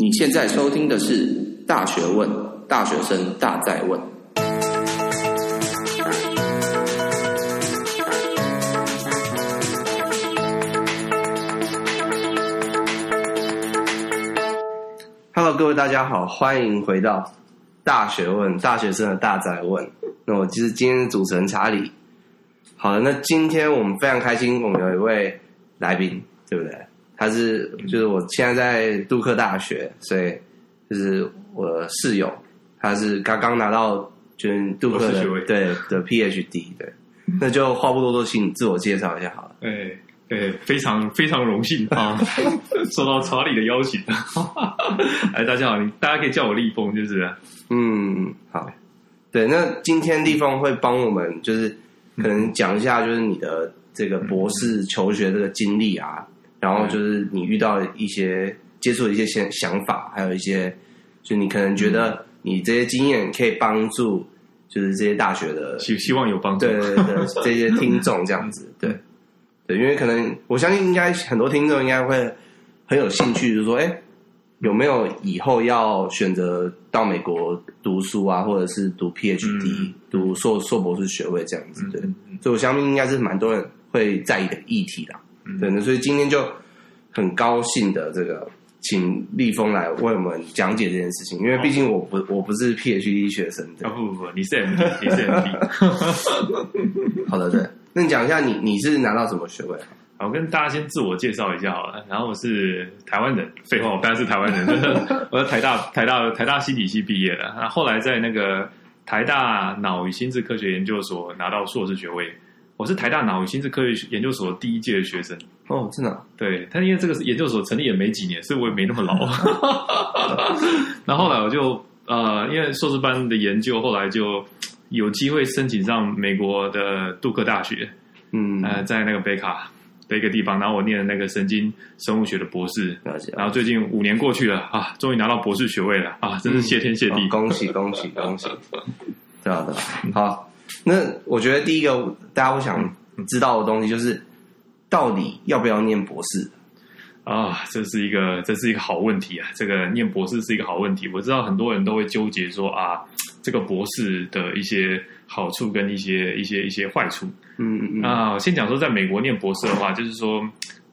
你现在收听的是《大学问》，大学生大在问。Hello，各位大家好，欢迎回到《大学问》，大学生的大在问。那我就是今天的主持人查理。好的，那今天我们非常开心，我们有一位来宾，对不对？他是就是我现在在杜克大学，所以就是我室友，他是刚刚拿到就是杜克的对的 PhD，对，那就话不多说，请你自我介绍一下好了。哎哎，非常非常荣幸啊，受到查理的邀请。哎，大家好，你大家可以叫我立峰，就是嗯，好，对，那今天立峰会帮我们就是可能讲一下就是你的这个博士求学这个经历啊。然后就是你遇到一些接触的一些想想法，还有一些，就你可能觉得你这些经验可以帮助，就是这些大学的希希望有帮助，对对对，这些听众这样子，对。对，因为可能我相信应该很多听众应该会很有兴趣，就是说，哎，有没有以后要选择到美国读书啊，或者是读 PhD、嗯、读硕硕博士学位这样子，对，所以我相信应该是蛮多人会在意的议题啦。对那，所以今天就很高兴的这个请立峰来为我们讲解这件事情，因为毕竟我不我不是 PhD 学生，啊不不不，你是 MD，你是 MD，好的对，那你讲一下你你是拿到什么学位？好，我跟大家先自我介绍一下好了，然后我是台湾人，废话，我当然是台湾人，我在台大台大台大心理系毕业的，然后后来在那个台大脑与心智科学研究所拿到硕士学位。我是台大脑与心智科学研究所第一届的学生哦，真的？对，他因为这个研究所成立也没几年，所以我也没那么老。然后后来我就呃，因为硕士班的研究，后来就有机会申请上美国的杜克大学，嗯，呃，在那个北卡的一个地方，然后我念了那个神经生物学的博士，了解。然后最近五年过去了啊，终于拿到博士学位了啊，真是谢天谢地，嗯哦、恭喜恭喜恭喜！这样的好。那我觉得第一个大家会想知道的东西就是，到底要不要念博士啊？这是一个这是一个好问题啊！这个念博士是一个好问题。我知道很多人都会纠结说啊，这个博士的一些好处跟一些一些一些坏处。嗯嗯嗯。啊，先讲说，在美国念博士的话，就是说，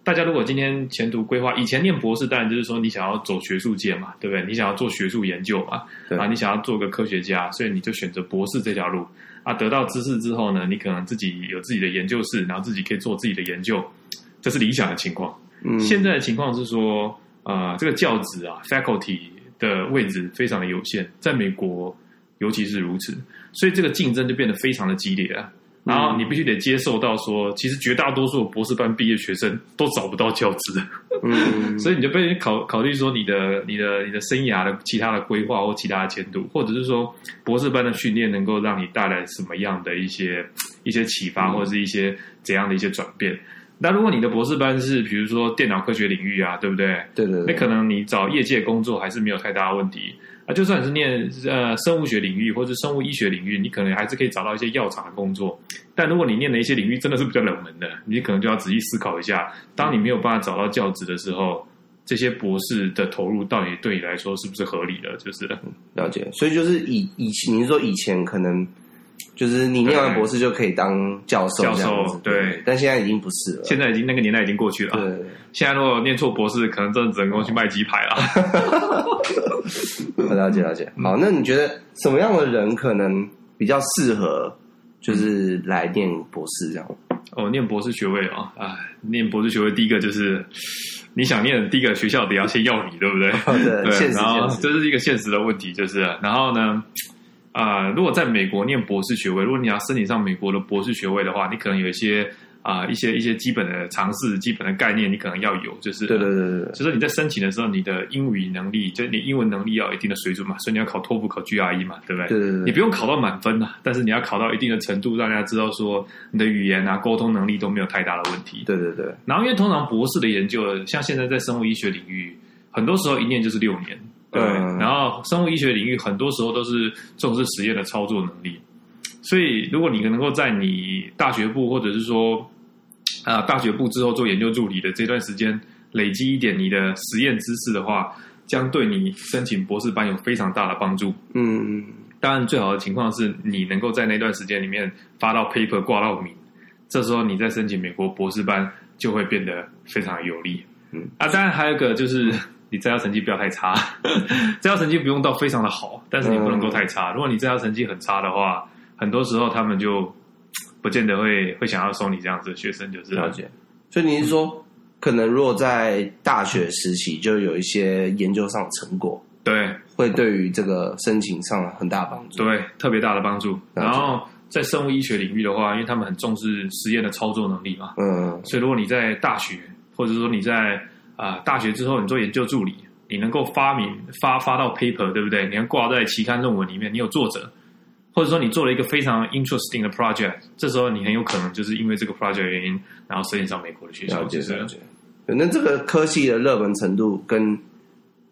大家如果今天前途规划，以前念博士，当然就是说你想要走学术界嘛，对不对？你想要做学术研究嘛，对啊，你想要做个科学家，所以你就选择博士这条路。啊，得到知识之后呢，你可能自己有自己的研究室，然后自己可以做自己的研究，这是理想的情况。嗯，现在的情况是说，呃，这个教职啊，faculty 的位置非常的有限，在美国尤其是如此，所以这个竞争就变得非常的激烈啊。然后你必须得接受到说，其实绝大多数博士班毕业学生都找不到教职，嗯，所以你就被考考虑说你的你的你的生涯的其他的规划或其他的前途，或者是说博士班的训练能够让你带来什么样的一些一些启发，或者是一些怎样的一些转变。那如果你的博士班是比如说电脑科学领域啊，对不对？对对对，那可能你找业界工作还是没有太大的问题。啊，就算你是念呃生物学领域或者生物医学领域，你可能还是可以找到一些药厂的工作。但如果你念的一些领域真的是比较冷门的，你可能就要仔细思考一下，当你没有办法找到教职的时候，这些博士的投入到底对你来说是不是合理的？就是了解。所以就是以以前，你是说以前可能。就是你念完博士就可以当教授，教授对，但现在已经不是了。现在已经那个年代已经过去了。对，现在如果念错博士，可能真的只能够去卖鸡排了。我了解了解。好，那你觉得什么样的人可能比较适合，就是来念博士这样？哦，念博士学位啊，哎，念博士学位第一个就是你想念第一个学校得要先要你，对不对？对，对，然后这是一个现实的问题，就是然后呢？啊、呃，如果在美国念博士学位，如果你要申请上美国的博士学位的话，你可能有一些啊、呃、一些一些基本的常识、基本的概念，你可能要有，就是对对对对，就是你在申请的时候，你的英语能力，就是你英文能力要有一定的水准嘛，所以你要考托福、考 GRE 嘛，对不对？对对对，你不用考到满分呐，但是你要考到一定的程度，让大家知道说你的语言啊、沟通能力都没有太大的问题。对对对，然后因为通常博士的研究，像现在在生物医学领域，很多时候一念就是六年。对，然后生物医学领域很多时候都是重视实验的操作能力，所以如果你能够在你大学部或者是说啊大学部之后做研究助理的这段时间累积一点你的实验知识的话，将对你申请博士班有非常大的帮助。嗯，当然，最好的情况是你能够在那段时间里面发到 paper 挂到名，这时候你再申请美国博士班就会变得非常有利。嗯，啊，当然还有一个就是你在校成绩不要太差，在校成绩不用到非常的好，但是你不能够太差。如果你在校成绩很差的话，很多时候他们就不见得会会想要收你这样子的学生，就是。了解。所以你是说，可能如果在大学时期就有一些研究上的成果，对，会对于这个申请上很大帮助，对，特别大的帮助。然后在生物医学领域的话，因为他们很重视实验的操作能力嘛，嗯，所以如果你在大学，或者说你在啊、呃、大学之后你做研究助理，你能够发明发发到 paper，对不对？你要挂在期刊论文里面，你有作者。或者说你做了一个非常 interesting 的 project，这时候你很有可能就是因为这个 project 原因，然后申请上美国的学校。了解，了解。那这个科系的热门程度跟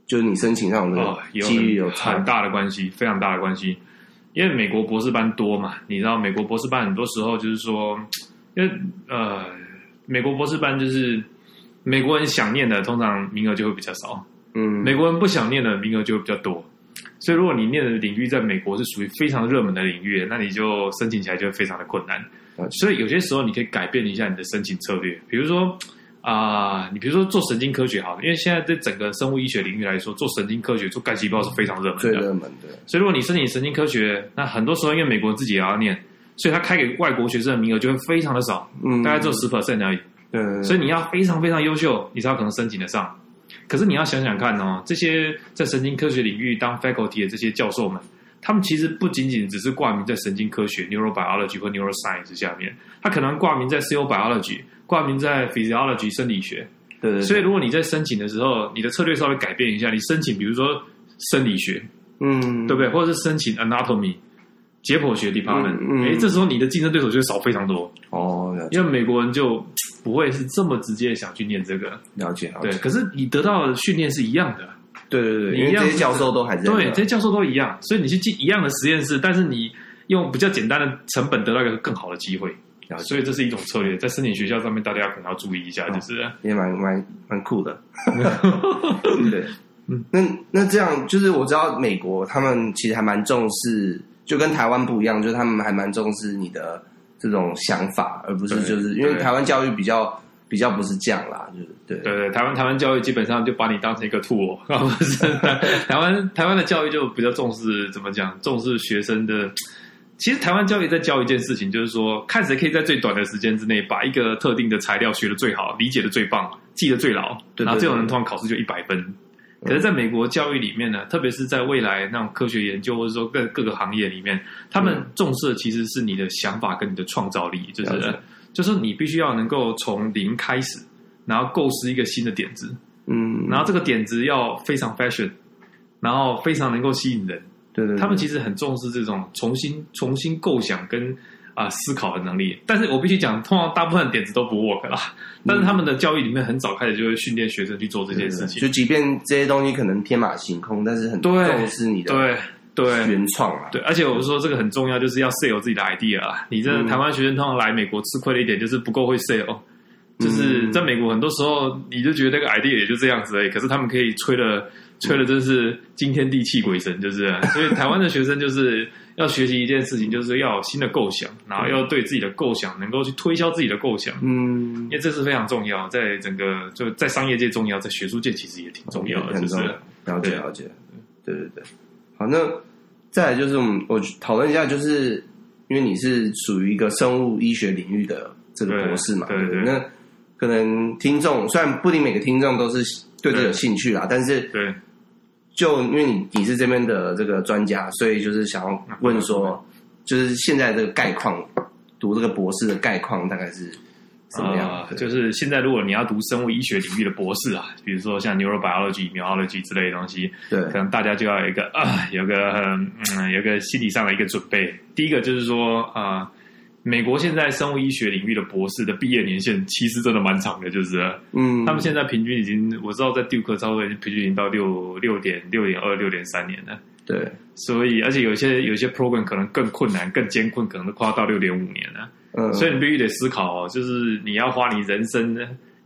就是你申请上的机遇有很大的关系，非常大的关系。因为美国博士班多嘛，你知道美国博士班很多时候就是说，因为呃，美国博士班就是美国人想念的，通常名额就会比较少。嗯，美国人不想念的名额就会比较多。所以，如果你念的领域在美国是属于非常热门的领域，那你就申请起来就会非常的困难。所以，有些时候你可以改变一下你的申请策略。比如说，啊、呃，你比如说做神经科学好了，因为现在在整个生物医学领域来说，做神经科学、做干细胞是非常热门的。最热门的。所以，如果你申请神经科学，那很多时候因为美国人自己也要念，所以他开给外国学生的名额就会非常的少，嗯，大概只有十 percent 而已。对。所以你要非常非常优秀，你才有可能申请得上。可是你要想想看哦，这些在神经科学领域当 faculty 的这些教授们，他们其实不仅仅只是挂名在神经科学 （neurobiology） 或 neuroscience 下面，他可能挂名在 cell biology，挂名在 physiology 生理学。对，对，对。所以如果你在申请的时候，你的策略稍微改变一下，你申请比如说生理学，嗯，对不对？或者是申请 anatomy 解剖学 department，嗯，哎、嗯，这时候你的竞争对手就会少非常多哦，因为美国人就。不会是这么直接想去念这个，了解，了解。对，可是你得到的训练是一样的。对对对，因为这些教授都还在。对，这些教授都一样，所以你去进一样的实验室，但是你用比较简单的成本得到一个更好的机会。所以这是一种策略，在申请学校上面，大家可能要注意一下，就是也蛮蛮蛮酷的。对，嗯，那那这样就是我知道美国他们其实还蛮重视，就跟台湾不一样，就是他们还蛮重视你的。这种想法，而不是就是因为台湾教育比较比较不是这样啦，就是对对对，台湾台湾教育基本上就把你当成一个 是台湾台湾的教育就比较重视怎么讲，重视学生的。其实台湾教育在教一件事情，就是说看谁可以在最短的时间之内把一个特定的材料学的最好，理解的最棒，记得最牢，对对对，然后这种人通常考试就一百分。可是，在美国教育里面呢，特别是在未来那种科学研究，或者说各各个行业里面，他们重视的其实是你的想法跟你的创造力，就是就是你必须要能够从零开始，然后构思一个新的点子，嗯，然后这个点子要非常 fashion，然后非常能够吸引人，对对，他们其实很重视这种重新重新构想跟。啊，思考的能力，但是我必须讲，通常大部分点子都不 work 啦。但是他们的教育里面很早开始就会训练学生去做这件事情。就即便这些东西可能天马行空，但是很重视你的对对原创啊。对，而且我说这个很重要，就是要 sell 自己的 idea 啊。你这台湾学生通常来美国吃亏的一点就是不够会 sell，就是在美国很多时候你就觉得那个 idea 也就这样子而已，可是他们可以吹的吹的真是惊天地泣鬼神，就是。所以台湾的学生就是。要学习一件事情，就是要有新的构想，然后要对自己的构想能够去推销自己的构想。嗯，因为这是非常重要，在整个就在商业界重要，在学术界其实也挺重要的，很重要，就是了解了解。对对对，好，那再来就是我们我讨论一下，就是因为你是属于一个生物医学领域的这个博士嘛，对对，对，对，那可能听众虽然不一定每个听众都是对这有兴趣啦，但是对。就因为你你是这边的这个专家，所以就是想要问说，就是现在这个概况，读这个博士的概况大概是怎么样？呃，就是现在如果你要读生物医学领域的博士啊，比如说像 neurobiology、immunology 之类的东西，对，可能大家就要有一个啊，有个嗯，有个心理上的一个准备。第一个就是说啊。呃美国现在生物医学领域的博士的毕业年限其实真的蛮长的，就是，嗯，他们现在平均已经，我知道在杜克超已经平均已经到六六点六点二六点三年了，对，所以而且有些有些 program 可能更困难、更艰困，可能都快要到六点五年了，嗯，所以你必须得思考哦，就是你要花你人生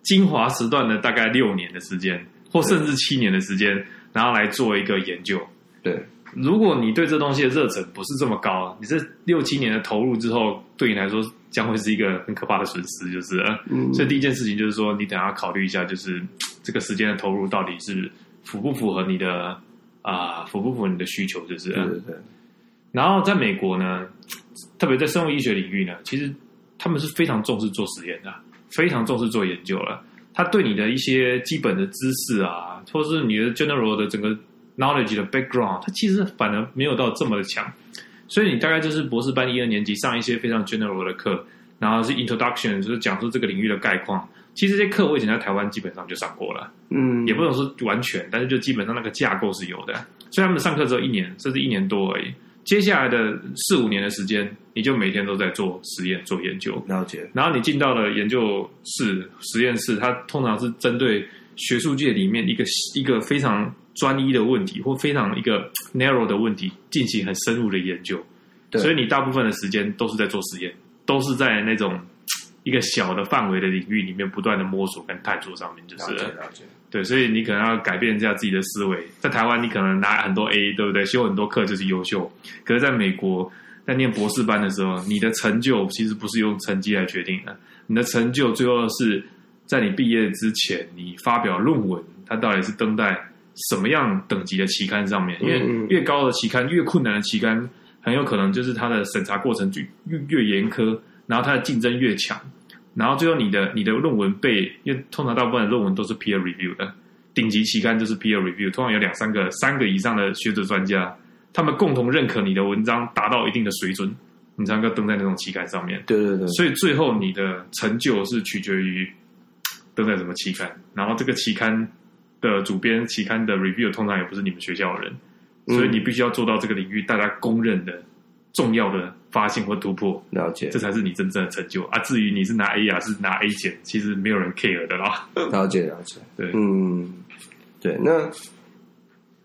精华时段的大概六年的时间，或甚至七年的时间，然后来做一个研究。对，如果你对这东西的热忱不是这么高，你这六七年的投入之后，对你来说将会是一个很可怕的损失，就是。嗯。所以第一件事情就是说，你等下要考虑一下，就是这个时间的投入到底是符不符合你的啊、呃，符不符合你的需求，就是。对对对。然后在美国呢，特别在生物医学领域呢，其实他们是非常重视做实验的，非常重视做研究了。他对你的一些基本的知识啊，或者是你的 general 的整个 knowledge 的 background，它其实反而没有到这么的强。所以你大概就是博士班一二年级上一些非常 general 的课，然后是 introduction，就是讲述这个领域的概况。其实这些课我以前在台湾基本上就上过了，嗯，也不能说完全，但是就基本上那个架构是有的。所以他们上课只有一年，甚至一年多而已。接下来的四五年的时间，你就每天都在做实验、做研究。了解。然后你进到了研究室、实验室，它通常是针对学术界里面一个一个非常专一的问题，或非常一个 narrow 的问题，进行很深入的研究。对。所以你大部分的时间都是在做实验，都是在那种一个小的范围的领域里面不断的摸索跟探索上面，就是。了解。对，所以你可能要改变一下自己的思维。在台湾，你可能拿很多 A，对不对？修很多课就是优秀。可是在美国，在念博士班的时候，你的成就其实不是用成绩来决定的。你的成就最后是在你毕业之前，你发表论文，它到底是登在什么样等级的期刊上面？因为越高的期刊，越困难的期刊，很有可能就是它的审查过程越越严苛，然后它的竞争越强。然后最后你的你的论文被，因为通常大部分的论文都是 peer review 的，顶级期刊就是 peer review，通常有两三个、三个以上的学者专家，他们共同认可你的文章达到一定的水准，你才能够登在那种期刊上面。对对对。所以最后你的成就是取决于登在什么期刊，然后这个期刊的主编、期刊的 review 通常也不是你们学校的人，所以你必须要做到这个领域大家公认的重要的。发现或突破，了解，这才是你真正的成就啊！至于你是拿 A 啊，是拿 A 减，其实没有人 care 的啦。了解，了解，对，嗯，对，那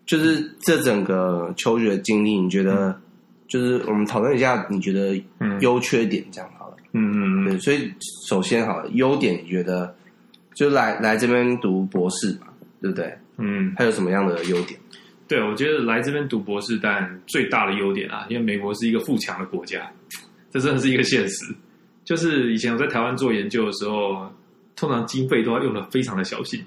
就是这整个求学经历，你觉得，嗯、就是我们讨论一下，你觉得优缺点这样好了。嗯嗯嗯，对，所以首先好了，优点你觉得，就来来这边读博士嘛，对不对？嗯，还有什么样的优点？对，我觉得来这边读博士，但最大的优点啊，因为美国是一个富强的国家，这真的是一个现实。就是以前我在台湾做研究的时候，通常经费都要用的非常的小心。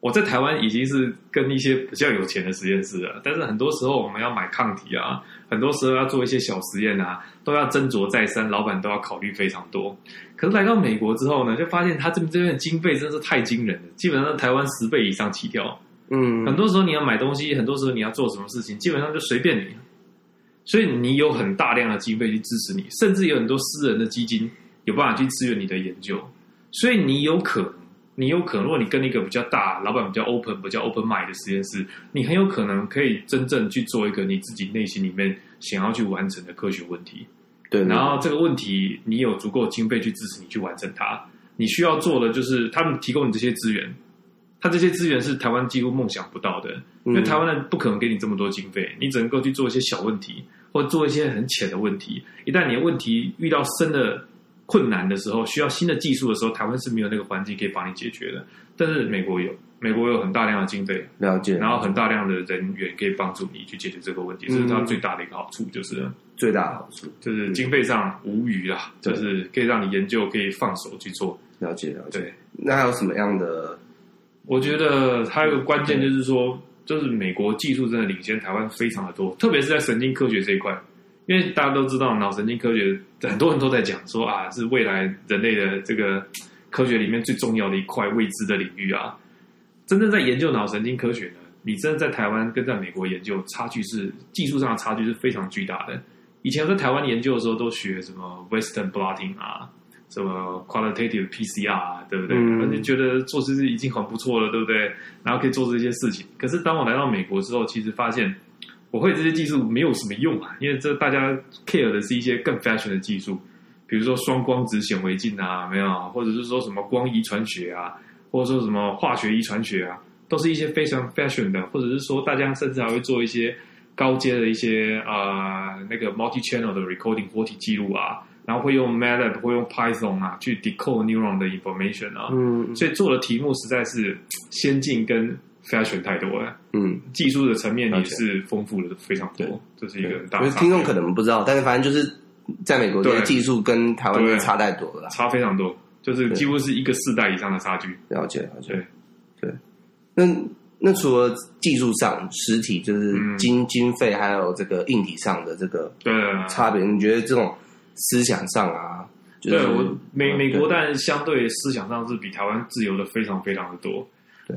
我在台湾已经是跟一些比较有钱的实验室了，但是很多时候我们要买抗体啊，很多时候要做一些小实验啊，都要斟酌再三，老板都要考虑非常多。可是来到美国之后呢，就发现他这边这边的经费真是太惊人了，基本上台湾十倍以上起跳。嗯，很多时候你要买东西，很多时候你要做什么事情，基本上就随便你。所以你有很大量的经费去支持你，甚至有很多私人的基金有办法去支援你的研究。所以你有可能，你有可能，如果你跟一个比较大、老板比较 open、比较 open mind 的实验室，你很有可能可以真正去做一个你自己内心里面想要去完成的科学问题。对，然后这个问题你有足够经费去支持你去完成它。你需要做的就是他们提供你这些资源。他这些资源是台湾几乎梦想不到的，因为台湾人不可能给你这么多经费，你只能够去做一些小问题，或做一些很浅的问题。一旦你的问题遇到深的困难的时候，需要新的技术的时候，台湾是没有那个环境可以帮你解决的。但是美国有，美国有很大量的经费，了解，然后很大量的人员可以帮助你去解决这个问题，这是它最大的一个好处，就是最大的好处就是经费上无余啦，就是可以让你研究可以放手去做。了解，了解。对，那还有什么样的？我觉得还有一个关键就是说，就是美国技术真的领先台湾非常的多，特别是在神经科学这一块，因为大家都知道脑神经科学很多人都在讲说啊，是未来人类的这个科学里面最重要的一块未知的领域啊。真正在研究脑神经科学呢，你真的在台湾跟在美国研究差距是技术上的差距是非常巨大的。以前我在台湾研究的时候都学什么 Western blotting 啊。什么 qualitative PCR，对不对？反正、嗯、觉得做这些已经很不错了，对不对？然后可以做这些事情。可是当我来到美国之后，其实发现我会这些技术没有什么用啊，因为这大家 care 的是一些更 fashion 的技术，比如说双光子显微镜啊，没有，或者是说什么光遗传学啊，或者说什么化学遗传学啊，都是一些非常 fashion 的，或者是说大家甚至还会做一些高阶的一些啊、呃、那个 multi channel 的 recording 活体记录啊。然后会用 MATLAB，会用 Python 啊，去 decode neuron 的 information 啊，嗯，所以做的题目实在是先进跟 fashion 太多了，嗯，技术的层面也是丰富的非常多，这是一个很大听众可能不知道，但是反正就是在美国，这些技术跟台湾差太多了，差非常多，就是几乎是一个世代以上的差距。了解，了解，对，那那除了技术上、实体就是经经费，还有这个硬体上的这个对。差别，你觉得这种思想上啊？对我美美国，但相对思想上是比台湾自由的非常非常的多。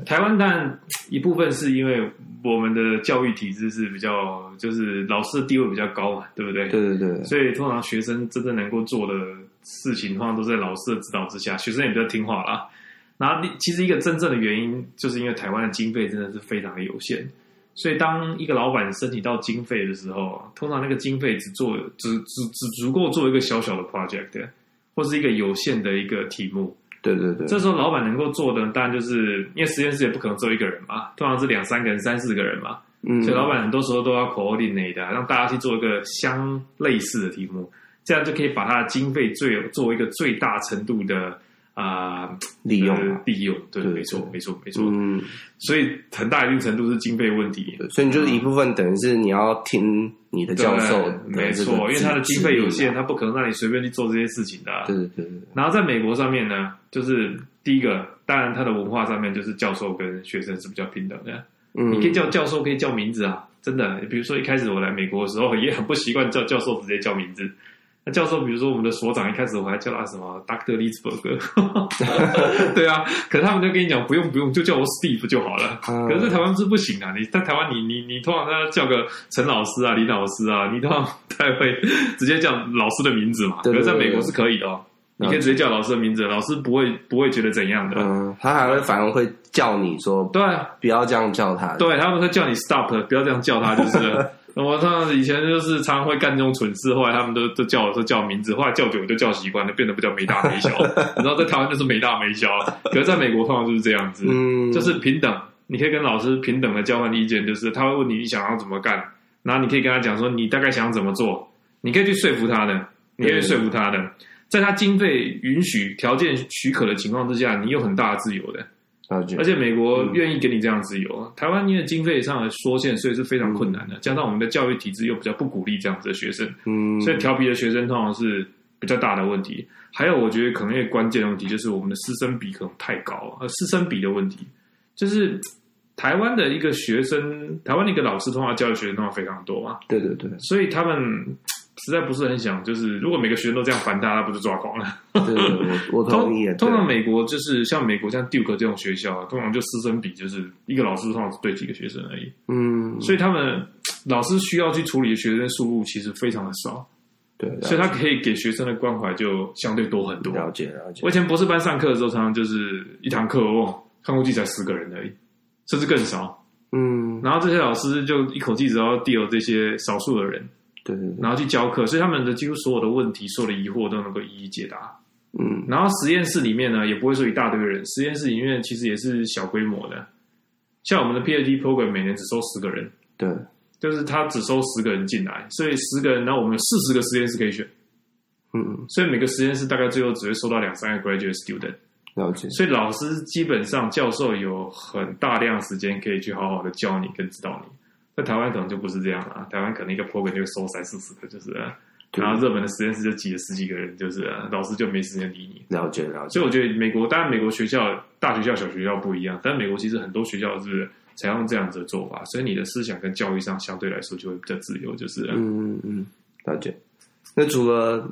台湾但一部分是因为我们的教育体制是比较，就是老师的地位比较高嘛，对不对？对对对。所以通常学生真正能够做的事情，通常都在老师的指导之下，学生也比较听话啦。然后其实一个真正的原因，就是因为台湾的经费真的是非常的有限，所以当一个老板申请到经费的时候，通常那个经费只做只只只足够做一个小小的 project。或是一个有限的一个题目，对对对。这时候老板能够做的，当然就是因为实验室也不可能只有一个人嘛，通常是两三个人、三四个人嘛，嗯，所以老板很多时候都要 coordinate 的，让大家去做一个相类似的题目，这样就可以把他的经费最做一个最大程度的。啊、呃，利用利用，对，没错，没错，没错。嗯，所以很大一定程度是经费问题。所以你就是一部分，等于是你要听你的教授，没错，因为他的经费有限，他不可能让你随便去做这些事情的。对对对。然后在美国上面呢，就是第一个，当然他的文化上面就是教授跟学生是比较平等的。嗯，你可以叫教授，可以叫名字啊，真的。比如说一开始我来美国的时候，也很不习惯叫教授直接叫名字。那教授，比如说我们的所长，一开始我还叫他什么 Doctor Litzberg，对啊，可是他们就跟你讲不用不用，就叫我 Steve 就好了。可是在台湾是不行啊，你在台湾你你你通常要叫个陈老师啊、李老师啊，你通常不太会直接叫老师的名字嘛。可是在美国是可以的哦，你可以直接叫老师的名字，老师不会不会觉得怎样的。嗯，他还会反而会叫你说，对，不要这样叫他。对，他们会叫你 Stop，不要这样叫他，就是。我上次以前就是常常会干这种蠢事，后来他们都都叫我说叫名字，后来叫久我就叫习惯了，变得比较没大没小。你知道在台湾就是没大没小，可是在美国通常就是这样子，嗯，就是平等，你可以跟老师平等的交换意见，就是他会问你你想要怎么干，然后你可以跟他讲说你大概想要怎么做，你可以去说服他的，你可以说服他的，在他经费允许、条件许可的情况之下，你有很大的自由的。而且美国愿意给你这样自由，嗯、台湾因为经费上的缩限，所以是非常困难的。加上我们的教育体制又比较不鼓励这样子的学生，嗯，所以调皮的学生通常是比较大的问题。还有，我觉得可能一个关键的问题就是我们的师生比可能太高，呃，师生比的问题就是台湾的一个学生，台湾的一个老师通常教的学生通常非常多嘛，对对对，所以他们。实在不是很想，就是如果每个学生都这样烦他，他不就抓狂了？对，我我 同意。通常美国就是像美国像 Duke 这种学校啊，通常就师生比就是一个老师通常只对几个学生而已。嗯，所以他们老师需要去处理的学生数目其实非常的少。对，所以他可以给学生的关怀就相对多很多。了解了解。我以前博士班上课的时候，常常就是一堂课哦，看过去才十个人而已，甚至更少。嗯，然后这些老师就一口气只要 deal 这些少数的人。对对对，然后去教课，所以他们的几乎所有的问题、所有的疑惑都能够一一解答。嗯，然后实验室里面呢，也不会说一大堆人，实验室里面其实也是小规模的。像我们的 PhD program 每年只收十个人，对，就是他只收十个人进来，所以十个人，然后我们有四十个实验室可以选。嗯，所以每个实验室大概最后只会收到两三个 graduate student。了解。所以老师基本上教授有很大量时间可以去好好的教你跟指导你。在台湾可能就不是这样了，台湾可能一个 program 就收三四十个，就是，然后热门的实验室就挤了十几个人，就是老师就没时间理你。了解了解。所以我觉得美国，当然美国学校大学校小学校不一样，但美国其实很多学校是采用这样子的做法，所以你的思想跟教育上相对来说就会比较自由，就是。嗯嗯嗯，了解。那除了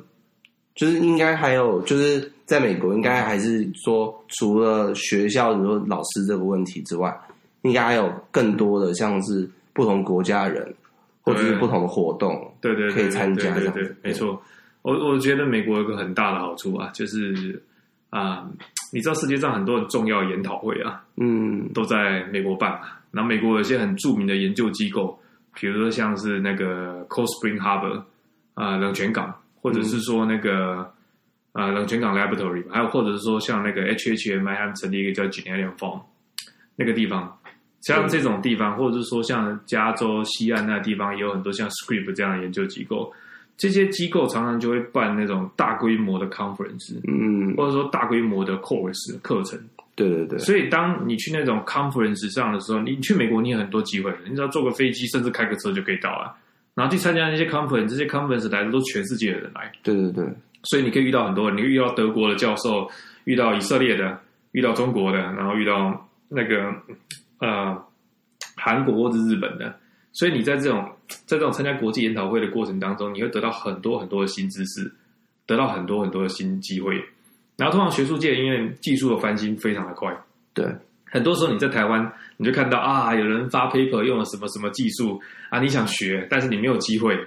就是应该还有就是在美国应该还是说除了学校比如说老师这个问题之外，应该还有更多的像是。不同国家人，或者是不同的活动，对对，可以参加，对对，没错。我我觉得美国有个很大的好处啊，就是啊，你知道世界上很多很重要的研讨会啊，嗯，都在美国办嘛。然后美国有一些很著名的研究机构，比如说像是那个 Cold Spring Harbor 啊，冷泉港，或者是说那个啊冷泉港 Laboratory，还有或者是说像那个 HHMI 他们成立一个叫 Generium Farm 那个地方。像这种地方，或者是说像加州西岸那地方，也有很多像 Scripps 这样的研究机构。这些机构常常就会办那种大规模的 conference，嗯，或者说大规模的 course 课程。对对对。所以当你去那种 conference 上的时候，你去美国你有很多机会，你只要坐个飞机，甚至开个车就可以到了。然后去参加那些 conference，这些 conference 来的都全世界的人来。对对对。所以你可以遇到很多人，你遇到德国的教授，遇到以色列的，遇到中国的，然后遇到那个呃韩国或者日本的。所以你在这种在这种参加国际研讨会的过程当中，你会得到很多很多的新知识，得到很多很多的新机会。然后通常学术界因为技术的翻新非常的快，对，很多时候你在台湾你就看到啊，有人发 paper 用了什么什么技术啊，你想学，但是你没有机会。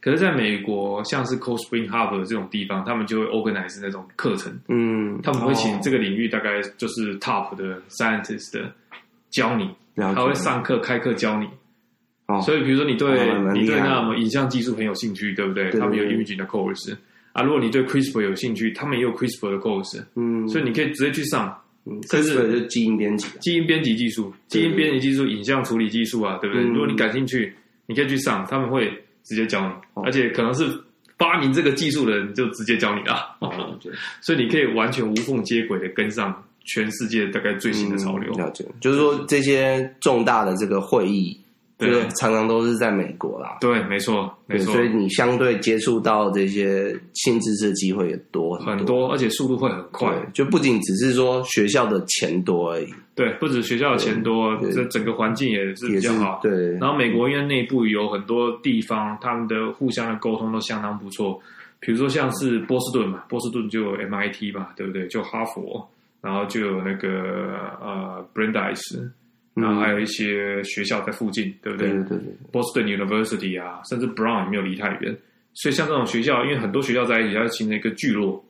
可是在美国，像是 Cold Spring Harbor 这种地方，他们就会 organize 那种课程，嗯，他们会请这个领域大概就是 top 的 scientist 的教你，他会上课开课教你。哦，所以比如说你对你对那么影像技术很有兴趣，对不对？他们有 imaging 的 course 啊。如果你对 CRISPR 有兴趣，他们也有 CRISPR 的 course。嗯，所以你可以直接去上。嗯，甚至是基因编辑、基因编辑技术、基因编辑技术、影像处理技术啊，对不对？如果你感兴趣，你可以去上，他们会直接教你，而且可能是发明这个技术的人就直接教你了。所以你可以完全无缝接轨的跟上全世界大概最新的潮流。了解，就是说这些重大的这个会议。对，常常都是在美国啦。对，没错，没错。所以你相对接触到这些新知识的机会也多很多，很多，而且速度会很快。就不仅只是说学校的钱多而已。对，不止学校的钱多，这整个环境也是比较好。对。然后美国因为内部有很多地方，他们的互相的沟通都相当不错。比如说像是波士顿嘛，波士顿就有 MIT 嘛，对不对？就哈佛，然后就有那个呃 Brandeis。然后还有一些学校在附近，对不对？对对对。Boston University 啊，甚至 Brown 也没有离太远，所以像这种学校，因为很多学校在一起，它形成一个聚落。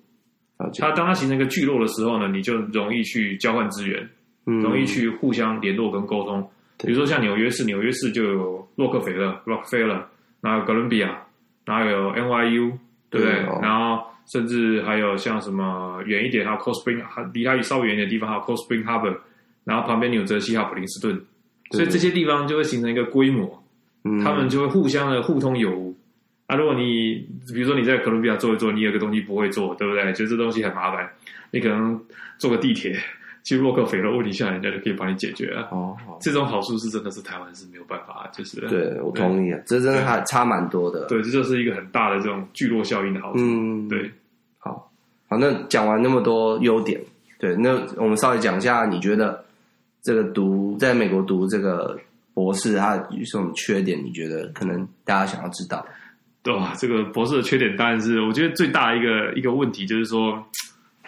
它当它形成一个聚落的时候呢，你就容易去交换资源，容易去互相联络跟沟通。比如说像纽约市，纽约市就有洛克菲勒 （Rockefeller），然后哥伦比亚，然后有 NYU，对不对？然后甚至还有像什么远一点，还有 Cold Spring，离它稍微远一点的地方，还有 Cold Spring Harbor。然后旁边纽泽西还有普林斯顿，所以这些地方就会形成一个规模，嗯、他们就会互相的互通有无。啊，如果你比如说你在哥伦比亚做一做，你有个东西不会做，对不对？觉得这东西很麻烦，你可能坐个地铁去洛克菲勒问一下，人家就可以帮你解决了。哦，哦这种好处是真的是台湾是没有办法，就是对我同意啊，这真的还差蛮多的。对，这就是一个很大的这种聚落效应的好处。嗯，对，好，好，那讲完那么多优点，对，那我们稍微讲一下，你觉得？这个读在美国读这个博士，它有什么缺点？你觉得可能大家想要知道？对吧？这个博士的缺点当然是，我觉得最大的一个一个问题就是说，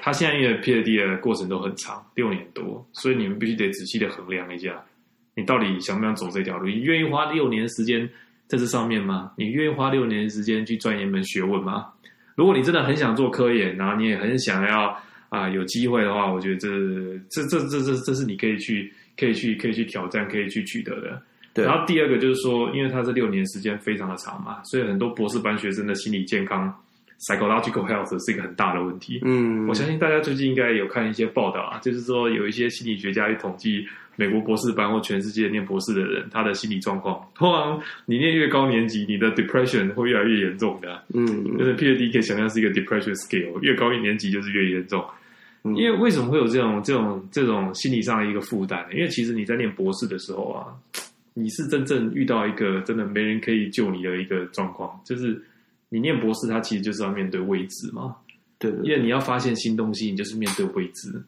他现在因为 PhD 的过程都很长，六年多，所以你们必须得仔细的衡量一下，你到底想不想走这条路？你愿意花六年时间在这上面吗？你愿意花六年时间去钻研一门学问吗？如果你真的很想做科研，然后你也很想要。啊，有机会的话，我觉得这这这这这这是你可以去可以去可以去挑战，可以去取得的。然后第二个就是说，因为他这六年时间非常的长嘛，所以很多博士班学生的心理健康 （psychological health） 是一个很大的问题。嗯，我相信大家最近应该有看一些报道啊，就是说有一些心理学家去统计美国博士班或全世界念博士的人，他的心理状况。通常你念越高年级，你的 depression 会越来越严重的。嗯，就是 PhD 可以想象是一个 depression scale，越高一年级就是越严重。因为为什么会有这种这种这种心理上的一个负担呢？因为其实你在念博士的时候啊，你是真正遇到一个真的没人可以救你的一个状况，就是你念博士，它其实就是要面对未知嘛。对，因为你要发现新东西，你就是面对未知，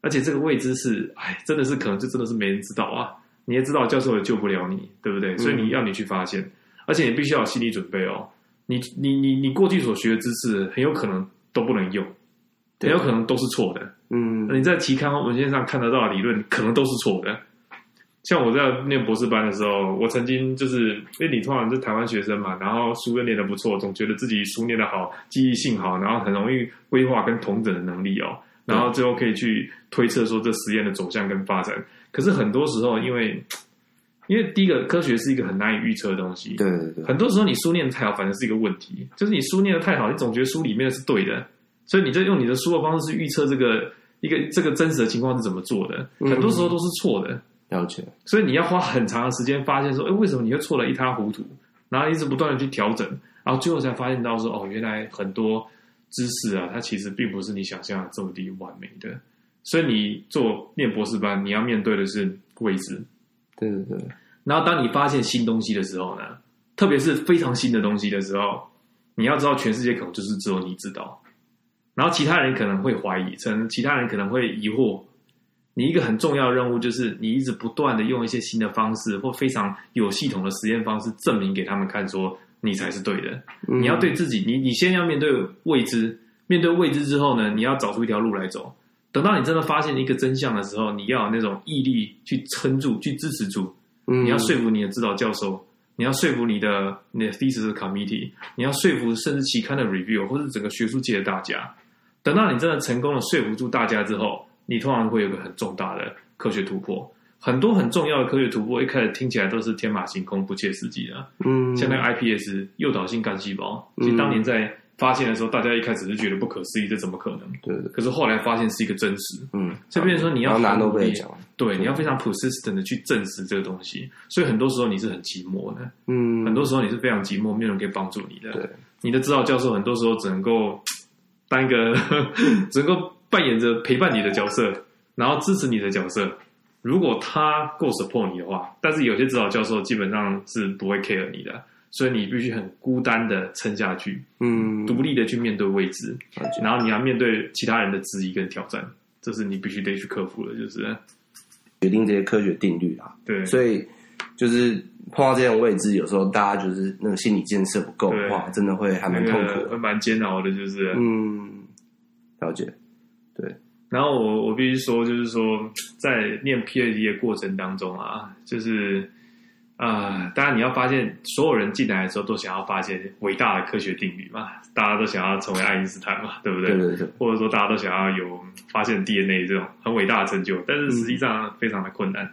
而且这个未知是，哎，真的是可能就真的是没人知道啊。你也知道教授也救不了你，对不对？所以你要你去发现，而且你必须要有心理准备哦。你你你你过去所学的知识很有可能都不能用。很有可能都是错的，嗯，你在期刊文献上看得到的理论，可能都是错的。像我在念博士班的时候，我曾经就是，因为你通常是台湾学生嘛，然后书又念得不错，总觉得自己书念得好，记忆性好，然后很容易规划跟同整的能力哦，然后最后可以去推测说这实验的走向跟发展。可是很多时候，因为因为第一个科学是一个很难以预测的东西，对对对，很多时候你书念得太好，反正是一个问题，就是你书念的太好，你总觉得书里面的是对的。所以你在用你的书的方式去预测这个一个这个真实的情况是怎么做的，很多时候都是错的。了解。所以你要花很长的时间发现说，哎，为什么你会错得一塌糊涂？然后一直不断的去调整，然后最后才发现到说，哦，原来很多知识啊，它其实并不是你想象的这么的完美的。所以你做念博士班，你要面对的是未知。对对对。然后当你发现新东西的时候呢，特别是非常新的东西的时候，你要知道全世界可能就是只有你知道，然后其他人可能会怀疑，甚至其他人可能会疑惑。你一个很重要的任务就是你一直不断的用一些新的方式或非常有系统的实验方式证明给他们看，说你才是对的。嗯。你要对自己，你你先要面对未知，面对未知之后呢，你要找出一条路来走。等到你真的发现一个真相的时候，你要有那种毅力去撑住，去支持住。嗯，你要说服你的指导教授，你要说服你的你的 thesis committee，你要说服甚至期刊的 review 或者整个学术界的大家。等到你真的成功的说服住大家之后，你通常会有个很重大的科学突破。很多很重要的科学突破，一开始听起来都是天马行空、不切实际的。嗯，像那个 iPS 诱导性干细胞，其实当年在。发现的时候，大家一开始是觉得不可思议，这怎么可能？对，对。可是后来发现是一个真实。嗯。所以变成说你要拿诺贝尔奖。对，你要非常 persistent 的去证实这个东西。所以很多时候你是很寂寞的。嗯。很多时候你是非常寂寞，没有人可以帮助你的。对。你的指导教授很多时候只能够 当一个，只能够扮演着陪伴你的角色，然后支持你的角色。如果他够 support 你的话，但是有些指导教授基本上是不会 care 你的。所以你必须很孤单的撑下去，嗯，独立的去面对未知，然后你要面对其他人的质疑跟挑战，这是你必须得去克服的，就是。决定这些科学定律啊。对，所以就是碰到这种未知，有时候大家就是那个心理建设不够的话，真的会还蛮痛苦蛮煎熬的，就是。嗯，了解，对。然后我我必须说，就是说在念 PhD 的过程当中啊，就是。啊、呃，当然你要发现，所有人进来的时候都想要发现伟大的科学定律嘛，大家都想要成为爱因斯坦嘛，对不对？对对对。或者说大家都想要有发现 DNA 这种很伟大的成就，但是实际上非常的困难。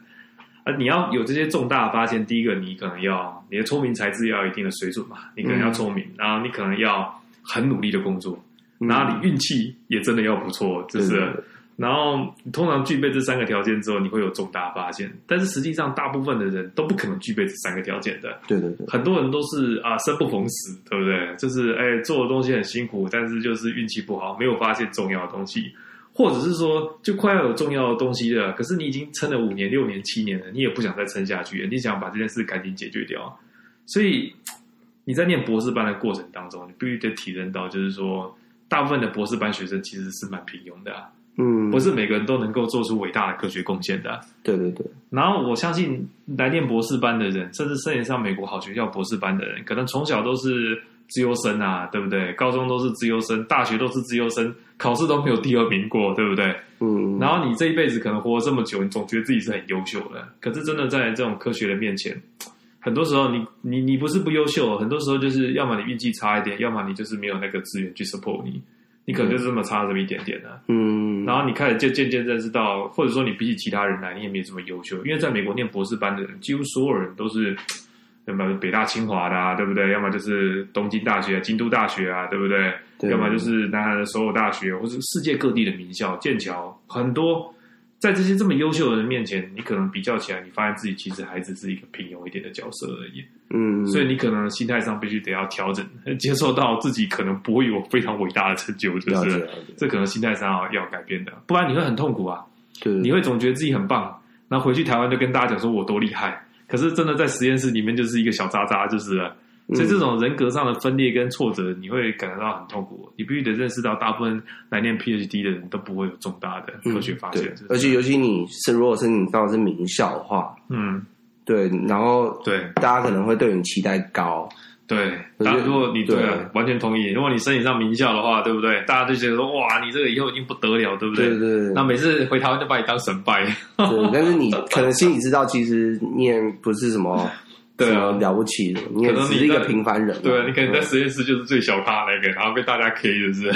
而、嗯、你要有这些重大的发现，第一个你可能要你的聪明才智要有一定的水准嘛，你可能要聪明，嗯、然后你可能要很努力的工作，嗯、然后你运气也真的要不错，就是。然后你通常具备这三个条件之后，你会有重大发现。但是实际上，大部分的人都不可能具备这三个条件的。对对对，很多人都是啊，生不逢时，对不对？就是哎，做的东西很辛苦，但是就是运气不好，没有发现重要的东西，或者是说就快要有重要的东西了，可是你已经撑了五年、六年、七年了，你也不想再撑下去了，你想把这件事赶紧解决掉。所以你在念博士班的过程当中，你必须得体认到，就是说，大部分的博士班学生其实是蛮平庸的啊。嗯，不是每个人都能够做出伟大的科学贡献的。对对对。然后我相信来念博士班的人，甚至甚至上美国好学校博士班的人，可能从小都是资优生啊，对不对？高中都是资优生，大学都是资优生，考试都没有第二名过，对不对？嗯。然后你这一辈子可能活了这么久，你总觉得自己是很优秀的。可是真的在这种科学的面前，很多时候你你你不是不优秀，很多时候就是要么你运气差一点，要么你就是没有那个资源去 support 你。你可能就是这么差这么一点点的，嗯，然后你开始就渐渐认识到，或者说你比起其他人来，你也没这么优秀。因为在美国念博士班的人，几乎所有人都是，要么北大清华的啊，对不对？要么就是东京大学、京都大学啊，对不对？对，要么就是南韩的所有大学，或是世界各地的名校，剑桥很多。在这些这么优秀的人面前，你可能比较起来，你发现自己其实还只是一个平庸一点的角色而已。嗯，所以你可能心态上必须得要调整，接受到自己可能不会有非常伟大的成就，就是这可能心态上要改变的，不然你会很痛苦啊。对，你会总觉得自己很棒，然后回去台湾就跟大家讲说我多厉害，可是真的在实验室里面就是一个小渣渣，就是了。所以这种人格上的分裂跟挫折，你会感觉到很痛苦。你必须得认识到，大部分来念 PhD 的人都不会有重大的科学发现。嗯、而且尤其你是如果是你到的是名校的话，嗯，对，然后对，大家可能会对你期待高。对，然后如果你对，对完全同意，如果你申请上名校的话，对不对？大家就觉得说，哇，你这个以后已经不得了，对不对？对对对。那每次回台湾就把你当神拜。对，但是你 可能心里知道，其实念不是什么。对啊，了不起的，你也是一个平凡人。对啊，你可能在实验室就是最小咖那个，然后被大家 K 就是，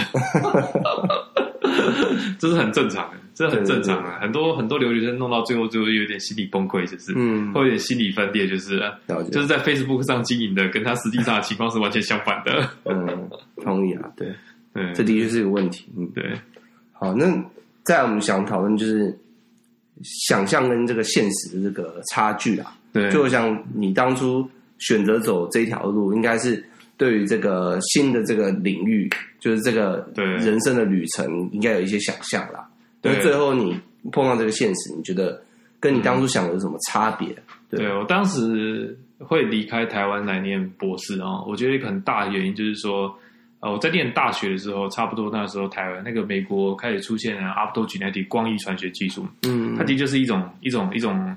这是很正常的，这很正常啊。很多很多留学生弄到最后，就会有点心理崩溃，就是，嗯，会有点心理分裂，就是，就是在 Facebook 上经营的，跟他实际上的情况是完全相反的。嗯，同意啊，对，对，这的确是一个问题。嗯，对。好，那在我们想讨论就是想象跟这个现实的这个差距啊。对，就像你当初选择走这条路，应该是对于这个新的这个领域，就是这个人生的旅程，应该有一些想象啦。那最后你碰到这个现实，你觉得跟你当初想的有什么差别？对，对我当时会离开台湾来念博士啊，我觉得一个很大的原因就是说，呃，我在念大学的时候，差不多那时候台湾那个美国开始出现了 optogenetic 光遗传学技术，嗯，它的确是一种一种一种，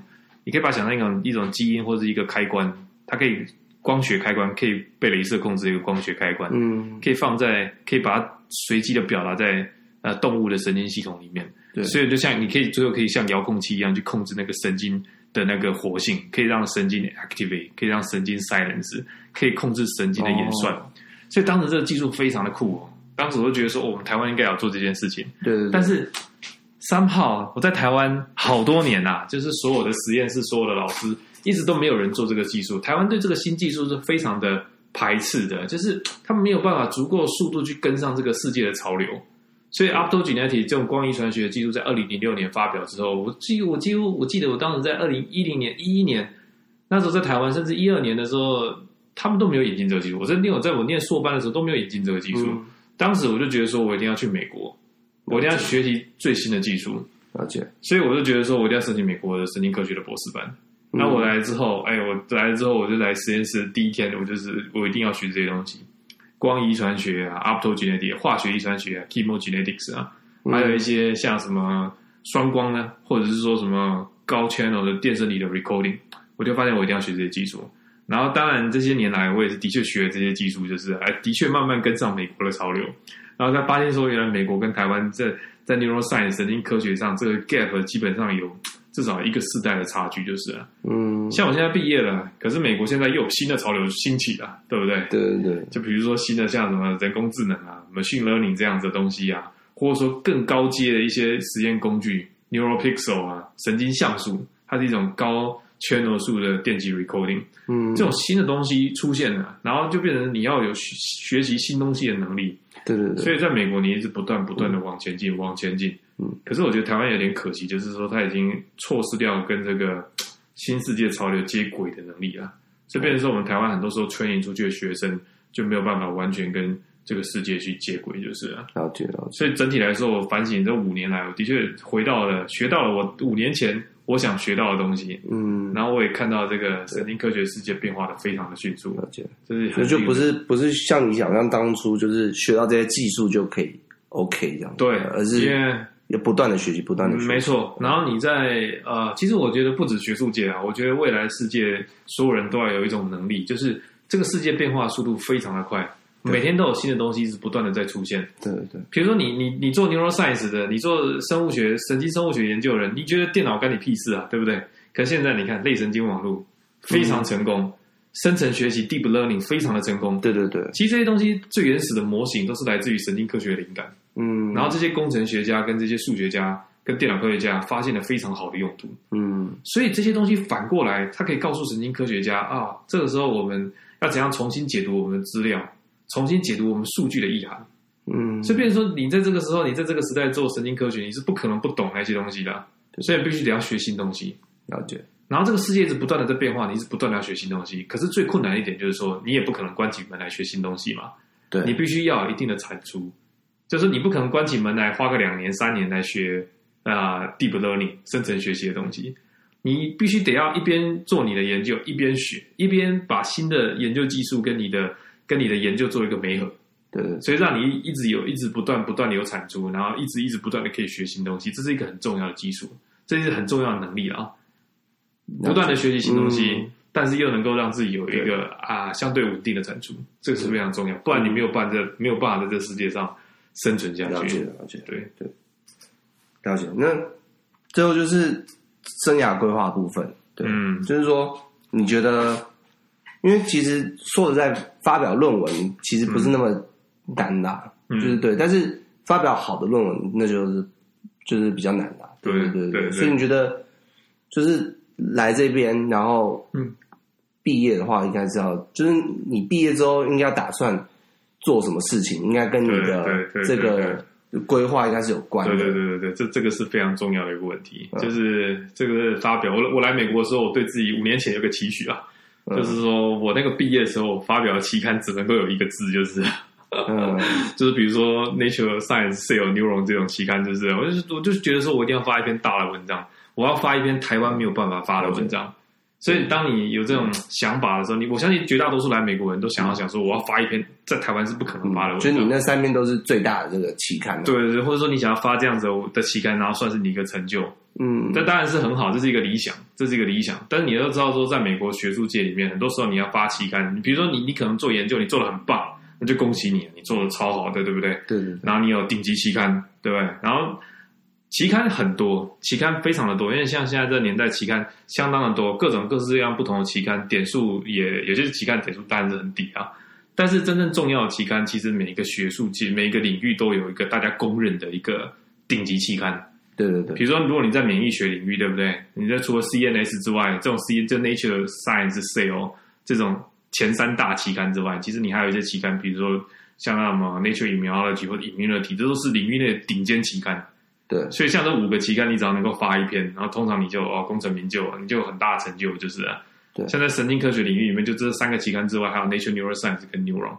你可以把它想象一种一种基因或者是一个开关，它可以。光学开关可以被镭射控制的一个光学开关，嗯，可以放在，可以把它随机的表达在呃动物的神经系统里面，对，所以就像你可以最后可以像遥控器一样去控制那个神经的那个活性，可以让神经 activate，可以让神经 silence，可以控制神经的演算，哦、所以当时这个技术非常的酷哦，当时我就觉得说，哦、我们台湾应该要做这件事情，对，对，对，但是 somehow 我在台湾好多年呐、啊，就是所有的实验室，所有的老师。一直都没有人做这个技术，台湾对这个新技术是非常的排斥的，就是他们没有办法足够速度去跟上这个世界的潮流。所以，optogenetic 这种光遗传学的技术在二零零六年发表之后，我记我几乎我记得我当时在二零一零年一一年那时候在台湾，甚至一二年的时候，他们都没有引进这个技术。我在念我在我念硕班的时候都没有引进这个技术。嗯、当时我就觉得说，我一定要去美国，我一定要学习最新的技术。了解。所以我就觉得说，我一定要申请美国的神经科学的博士班。那我来之后，哎，我来了之后，我就来实验室第一天，我就是我一定要学这些东西，光遗传学啊，optogenetics 化学遗传学啊，chemogenetics 啊，还有一些像什么双光呢，或者是说什么高 channel 的电生理的 recording，我就发现我一定要学这些技术。然后，当然这些年来，我也是的确学了这些技术，就是哎，的确慢慢跟上美国的潮流。然后才发现说，原来美国跟台湾在在 neuroscience 神经科学上这个 gap 基本上有。至少一个世代的差距就是了。嗯，像我现在毕业了，可是美国现在又有新的潮流兴起了，对不对？对对对。就比如说新的像什么人工智能啊、machine learning 这样子的东西啊，或者说更高阶的一些实验工具，neural pixel 啊，神经像素，它是一种高 channel 数的电极 recording。嗯，这种新的东西出现了，然后就变成你要有学习新东西的能力。对对对。所以在美国，你一直不断不断的往前进，嗯、往前进。嗯，可是我觉得台湾有点可惜，就是说他已经错失掉跟这个 新世界潮流接轨的能力了。这变成说我们台湾很多时候 training 出去的学生就没有办法完全跟这个世界去接轨，就是了。了解了解。所以整体来说，我反省这五年来，我的确回到了学到了我五年前我想学到的东西。嗯，然后我也看到这个神经科学世界变化的非常的迅速。了解，就是就不是不是像你想象当初就是学到这些技术就可以 OK 这样，对，而是因为。要不断的学习，不断的学习。没错，然后你在呃，其实我觉得不止学术界啊，我觉得未来世界所有人都要有一种能力，就是这个世界变化速度非常的快，对每天都有新的东西是不断的在出现。对对对。比如说你你你做 neuroscience 的，你做生物学、神经生物学研究的人，你觉得电脑干你屁事啊？对不对？可现在你看类神经网络非常成功，嗯、生成学习 deep learning 非常的成功。对对对。其实这些东西最原始的模型都是来自于神经科学的灵感。嗯，然后这些工程学家跟这些数学家跟电脑科学家发现了非常好的用途。嗯，所以这些东西反过来，它可以告诉神经科学家啊，这个时候我们要怎样重新解读我们的资料，重新解读我们数据的意涵。嗯，所以变成说，你在这个时候，你在这个时代做神经科学，你是不可能不懂那些东西的，所以必须得要学新东西。了解。然后这个世界一直不断的在变化，你是不断的要学新东西。可是最困难一点就是说，你也不可能关起门来学新东西嘛。对，你必须要有一定的产出。就是你不可能关起门来花个两年三年来学啊、呃、deep learning 深层学习的东西，你必须得要一边做你的研究，一边学，一边把新的研究技术跟你的跟你的研究做一个媒合，对，所以让你一直有一直不断不断的有产出，然后一直一直不断的可以学新东西，这是一个很重要的基础，这是很重要的能力啊，不断的学习新东西，嗯、但是又能够让自己有一个啊相对稳定的产出，这个是非常重要，不然你没有办这没有办法在这世界上。生存下去，了解了解，对。对，了解。那最后就是生涯规划部分，对，嗯，就是说你觉得，因为其实说实在，发表论文其实不是那么难的，嗯、就是对，但是发表好的论文，那就是就是比较难的，对对对对。所以你觉得，就是来这边，然后嗯，毕业的话，应该是要，就是你毕业之后应该要打算。做什么事情应该跟你的这个规划应该是有关的。对对对对对，这这个是非常重要的一个问题。嗯、就是这个发表，我我来美国的时候，我对自己五年前有个期许啊，嗯、就是说我那个毕业的时候发表的期刊只能够有一个字，就是。嗯，就是比如说 Nature Science Cell Neuron 这种期刊，就是我就是我就是觉得说我一定要发一篇大的文章，我要发一篇台湾没有办法发的文章。所以当你有这种想法的时候，你我相信绝大多数来美国人都想要想说，我要发一篇在台湾是不可能发的文章。就你那三篇都是最大的这个期刊，对对对，或者说你想要发这样子的期刊，然后算是你一个成就。嗯，这当然是很好，这是一个理想，这是一个理想。但是你要知道说，在美国学术界里面，很多时候你要发期刊，你比如说你你可能做研究，你做的很棒，那就恭喜你，你做的超好的，对不对？对，对对。然后你有顶级期刊，对不对？然后。期刊很多，期刊非常的多，因为像现在这个年代，期刊相当的多，各种各式各样不同的期刊，点数也有些期刊点数当然是很低啊。但是真正重要的期刊，其实每一个学术界、每一个领域都有一个大家公认的一个顶级期刊。对对对。比如说，如果你在免疫学领域，对不对？你在除了 CNS 之外，这种 C 就 Nature Science Cell 这种前三大期刊之外，其实你还有一些期刊，比如说像那么 Nature Immunology 或者 Immunity，这都是领域内的顶尖期刊。对，所以像这五个期刊，你只要能够发一篇，然后通常你就哦功成名就，你就有很大的成就，就是了。对，像在神经科学领域里面，就这三个期刊之外，还有 Nature Neuroscience 跟 Neuron。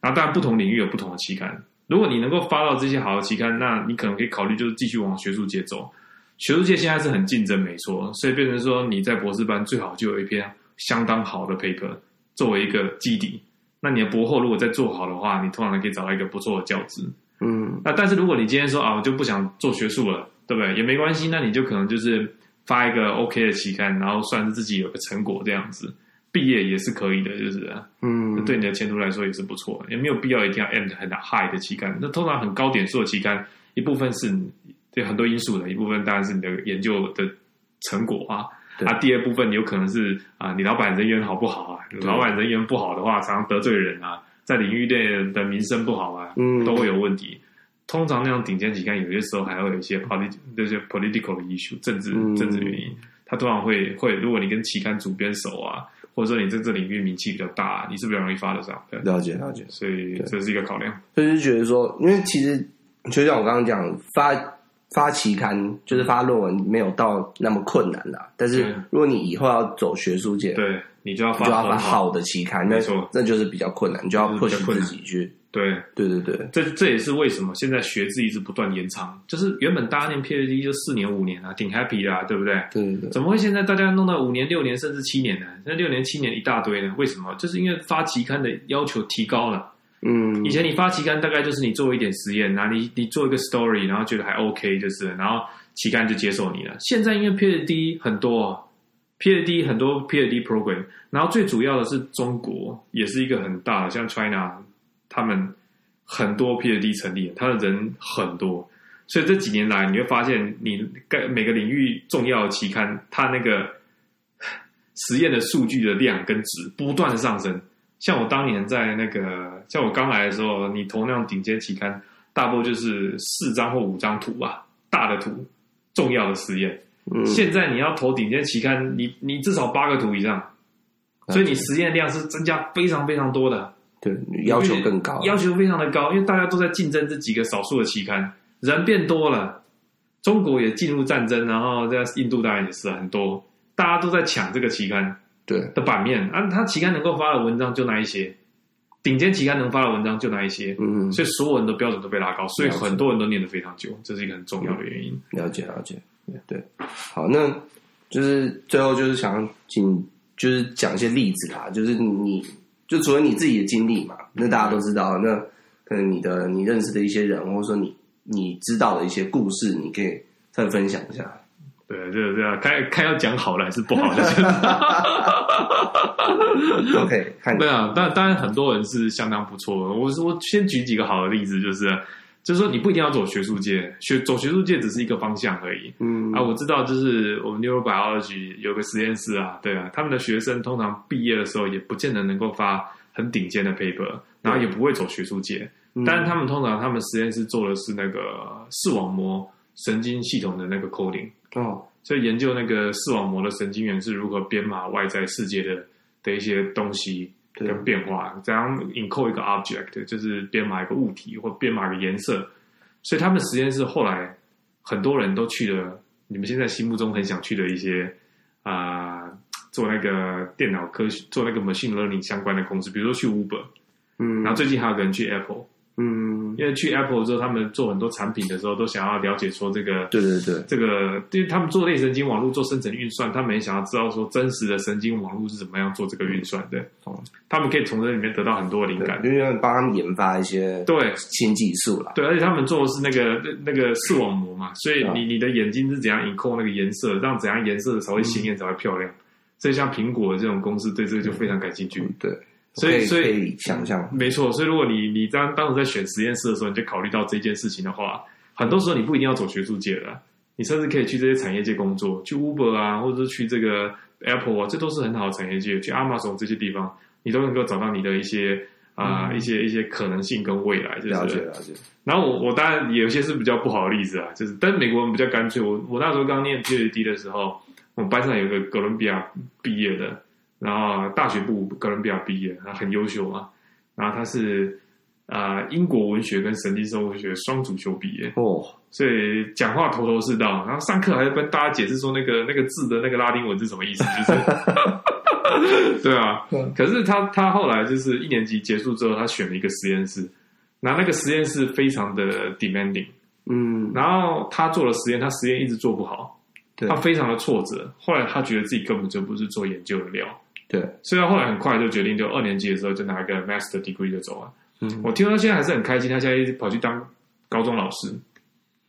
然后当然不同领域有不同的期刊。如果你能够发到这些好的期刊，那你可能可以考虑就是继续往学术界走。学术界现在是很竞争，没错，所以变成说你在博士班最好就有一篇相当好的 paper 作为一个基底。那你的博后如果再做好的话，你通常可以找到一个不错的教职。嗯，那但是如果你今天说啊，我就不想做学术了，对不对？也没关系，那你就可能就是发一个 OK 的期刊，然后算是自己有个成果这样子，毕业也是可以的，就是嗯，对你的前途来说也是不错，也没有必要一定要 end 很 high 的期刊。那通常很高点数的期刊，一部分是对很多因素的，一部分当然是你的研究的成果啊。啊，第二部分有可能是啊，你老板人缘好不好啊？老板人缘不好的话，常常得罪人啊。在领域内的名声不好啊，嗯，都会有问题。通常那种顶尖期刊，有些时候还会有一些 polit 那些 political 的 issue，政治政治原因，他通常会会，如果你跟期刊主编熟啊，或者说你在这领域名气比较大，你是不是容易发得上？了解了解，所以这是一个考量。就是觉得说，因为其实就像我刚刚讲，发发期刊就是发论文，没有到那么困难啦。但是如果你以后要走学术界，对。你就要发就要发好的期刊，没错，那就是比较困难，你就要 push 自己去。对对对对，这这也是为什么现在学制一直不断延长。就是原本大家念 PhD 就四年五年啊，挺 happy 的，啊对不对？对对对。怎么会现在大家弄到五年六年甚至七年呢？那六年七年一大堆呢？为什么？就是因为发期刊的要求提高了。嗯，以前你发期刊大概就是你做一点实验，然后你你做一个 story，然后觉得还 OK，就是然后期刊就接受你了。现在因为 PhD 很多啊。PhD 很多 PhD program，然后最主要的是中国也是一个很大的，像 China，他们很多 PhD 成立，他的人很多，所以这几年来你会发现，你该每个领域重要的期刊，它那个 实验的数据的量跟值不断的上升。像我当年在那个，像我刚来的时候，你投那种顶尖期刊，大多就是四张或五张图吧，大的图，重要的实验。嗯、现在你要投顶尖期刊，你你至少八个图以上，所以你实验量是增加非常非常多的。对，要求更高，要求非常的高，因为大家都在竞争这几个少数的期刊，人变多了，中国也进入战争，然后在印度当然也是很多，大家都在抢这个期刊对的版面啊，他期刊能够发的文章就那一些，顶尖期刊能发的文章就那一些，嗯，所以所有人的标准都被拉高，所以很多人都念得非常久，这是一个很重要的原因。嗯、了解，了解。对，好，那就是最后就是想请，就是讲一些例子啦，就是你就除了你自己的经历嘛，那大家都知道，那可能你的你认识的一些人，或者说你你知道的一些故事，你可以再分享一下。对，就是这样看看要讲好了还是不好的？OK，看对啊，但当然很多人是相当不错的。我我先举几个好的例子，就是。就是说，你不一定要走学术界，学走学术界只是一个方向而已。嗯啊，我知道，就是我们 neurobiology 有个实验室啊，对啊，他们的学生通常毕业的时候也不见得能够发很顶尖的 paper，然后也不会走学术界。嗯、但是他们通常他们实验室做的是那个视网膜神经系统的那个 coding 哦，所以研究那个视网膜的神经元是如何编码外在世界的的一些东西。跟变化，怎样 encode 一个 object，就是编码一个物体或编码一个颜色。所以他们实验室后来很多人都去了，你们现在心目中很想去的一些啊、呃，做那个电脑科学、做那个 machine learning 相关的公司，比如说去 Uber。嗯，然后最近还有个人去 Apple。嗯，因为去 Apple 之后，他们做很多产品的时候，都想要了解说这个，对对对，这个，因为他们做类神经网络做生成运算，他们也想要知道说真实的神经网络是怎么样做这个运算的。哦，他们可以从这里面得到很多灵感，就是帮他们研发一些对新技术啦。对，而且他们做的是那个那个视网膜嘛，所以你你的眼睛是怎样 encode 那个颜色，让怎样颜色才会鲜艳才会漂亮。所以像苹果的这种公司对这个就非常感兴趣。对。所以，所以想象，没错。所以，如果你你当当时在选实验室的时候，你就考虑到这件事情的话，很多时候你不一定要走学术界了，你甚至可以去这些产业界工作，去 Uber 啊，或者是去这个 Apple 啊，这都是很好的产业界。去 Amazon 这些地方，你都能够找到你的一些啊、一些一些可能性跟未来。就是、了解了解。然后我我当然有些是比较不好的例子啊，就是但是美国人比较干脆。我我那时候刚念 PhD 的时候，我们班上有个哥伦比亚毕业的。然后大学部哥伦比亚毕业，他很优秀啊。然后他是啊、呃、英国文学跟神经生物学双主修毕业哦，所以讲话头头是道。然后上课还要跟大家解释说那个 那个字的那个拉丁文是什么意思，就是 对啊。可是他他后来就是一年级结束之后，他选了一个实验室，然后那个实验室非常的 demanding，嗯，然后他做了实验，他实验一直做不好，他非常的挫折。后来他觉得自己根本就不是做研究的料。对，所以他后来很快就决定，就二年级的时候就拿一个 master degree 就走了。嗯，我听到他现在还是很开心，他现在跑去当高中老师。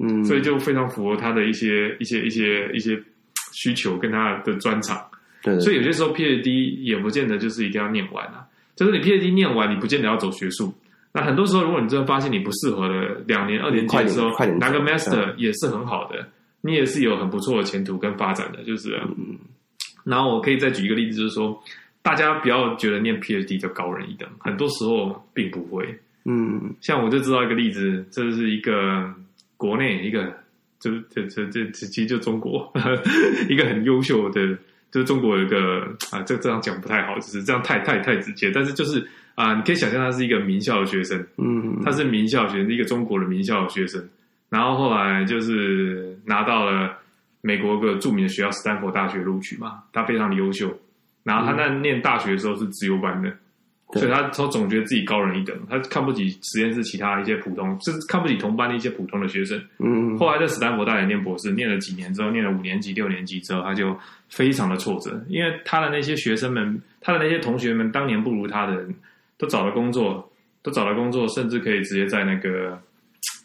嗯，所以就非常符合他的一些一些一些一些需求跟他的专长。对，所以有些时候 PhD 也不见得就是一定要念完啊，就是你 PhD 念完，你不见得要走学术。那很多时候，如果你真的发现你不适合了，两年二年级的时候拿个 master 也是很好的，你也是有很不错的前途跟发展的，就是。嗯然后我可以再举一个例子，就是说，大家不要觉得念 PhD 就高人一等，很多时候并不会。嗯，像我就知道一个例子，这是一个国内一个，就这这这其实就中国呵呵 一个很优秀的，就是中国有一个啊，这这样讲不太好，就是这样太太太直接，但是就是啊，你可以想象他是一个名校的学生，嗯，他是名校学生，一个中国的名校的学生，然后后来就是拿到了。美国一个著名的学校斯坦福大学录取嘛，他非常的优秀。然后他在念大学的时候是自由班的，嗯、所以他他总觉得自己高人一等，他看不起实验室其他一些普通，是看不起同班的一些普通的学生。嗯，后来在斯坦福大学念博士，念了几年之后，念了五年级、六年级之后，他就非常的挫折，因为他的那些学生们，他的那些同学们，当年不如他的人都找了工作，都找了工作，甚至可以直接在那个。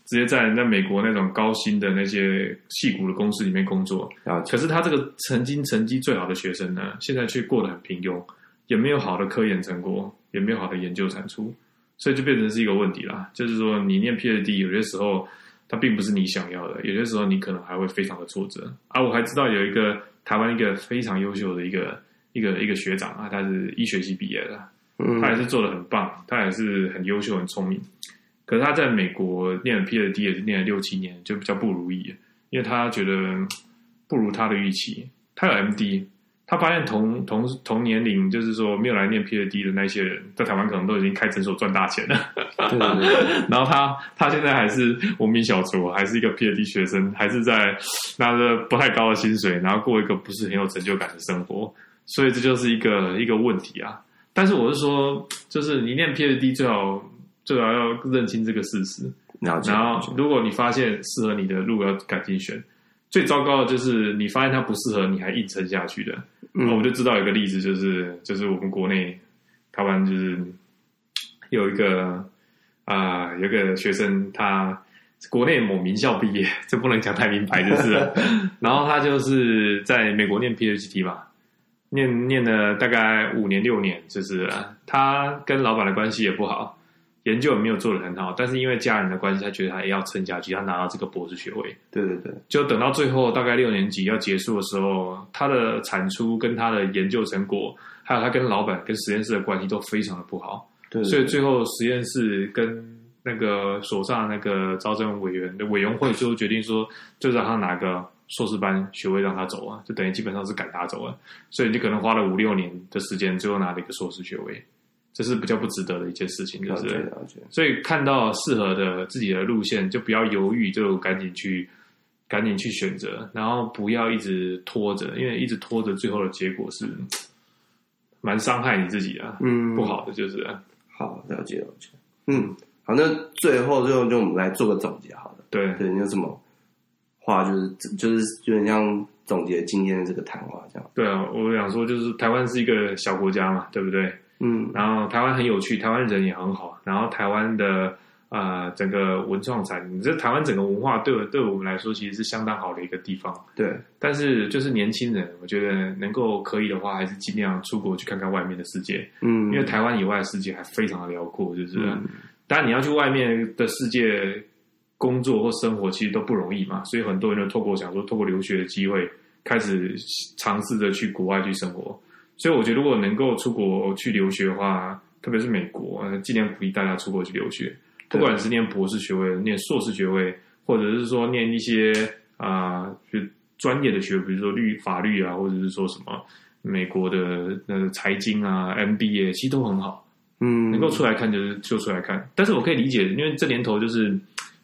直接在那美国那种高薪的那些矽谷的公司里面工作，可是他这个曾经成绩最好的学生呢，现在却过得很平庸，也没有好的科研成果，也没有好的研究产出，所以就变成是一个问题啦。就是说，你念 PhD 有些时候它并不是你想要的，有些时候你可能还会非常的挫折。啊，我还知道有一个台湾一个非常优秀的一个一个一个学长啊，他是医学系毕业的，他也是做得很棒，他也是很优秀很聪明。可是他在美国念了 PhD 也是念了六七年，就比较不如意，因为他觉得不如他的预期。他有 MD，他发现同同同年龄，就是说没有来念 PhD 的那些人，在台湾可能都已经开诊所赚大钱了。对对对。然后他他现在还是无名小卒，还是一个 PhD 学生，还是在拿着不太高的薪水，然后过一个不是很有成就感的生活。所以这就是一个一个问题啊。但是我是说，就是你念 PhD 最好。最好要认清这个事实，然后如果你发现适合你的路要赶紧选，最糟糕的就是你发现它不适合，你还硬撑下去的。嗯，我就知道有一个例子，就是就是我们国内台湾就是有一个啊、呃，有一个学生，他国内某名校毕业，这不能讲太明白，就是，然后他就是在美国念 PhD 嘛，念念了大概五年六年，就是他跟老板的关系也不好。研究也没有做的很好，但是因为家人的关系，他觉得他也要撑下去，他拿到这个博士学位。对对对，就等到最后大概六年级要结束的时候，他的产出跟他的研究成果，还有他跟老板跟实验室的关系都非常的不好。对，对，对，所以最后实验室跟那个所上那个招生委员的委员会最后决定说，就让他拿个硕士班学位让他走啊，就等于基本上是赶他走啊。所以你可能花了五六年的时间，最后拿了一个硕士学位。这是比较不值得的一件事情，就是，所以看到适合的自己的路线，就不要犹豫，就赶紧去，赶紧去选择，然后不要一直拖着，因为一直拖着，最后的结果是蛮伤害你自己的，嗯，不好的就是。好，了解了解。嗯，好，那最后最后就我们来做个总结好了。对对，你有什么话就是就是有点像总结今天的这个谈话这样。对啊，我想说就是台湾是一个小国家嘛，对不对？嗯，然后台湾很有趣，台湾人也很好，然后台湾的。啊、呃，整个文创产，品这台湾整个文化对对我们来说其实是相当好的一个地方。对，但是就是年轻人，我觉得能够可以的话，还是尽量出国去看看外面的世界。嗯，因为台湾以外的世界还非常的辽阔，就是。嗯、当然你要去外面的世界工作或生活，其实都不容易嘛。所以很多人就透过想说，透过留学的机会，开始尝试着去国外去生活。所以我觉得，如果能够出国去留学的话，特别是美国，尽量鼓励大家出国去留学。不管是念博士学位、念硕士学位，或者是说念一些啊，就专业的学，比如说律法律啊，或者是说什么美国的那个财经啊、MBA，其实都很好。嗯，能够出来看就是就出来看。但是我可以理解，因为这年头就是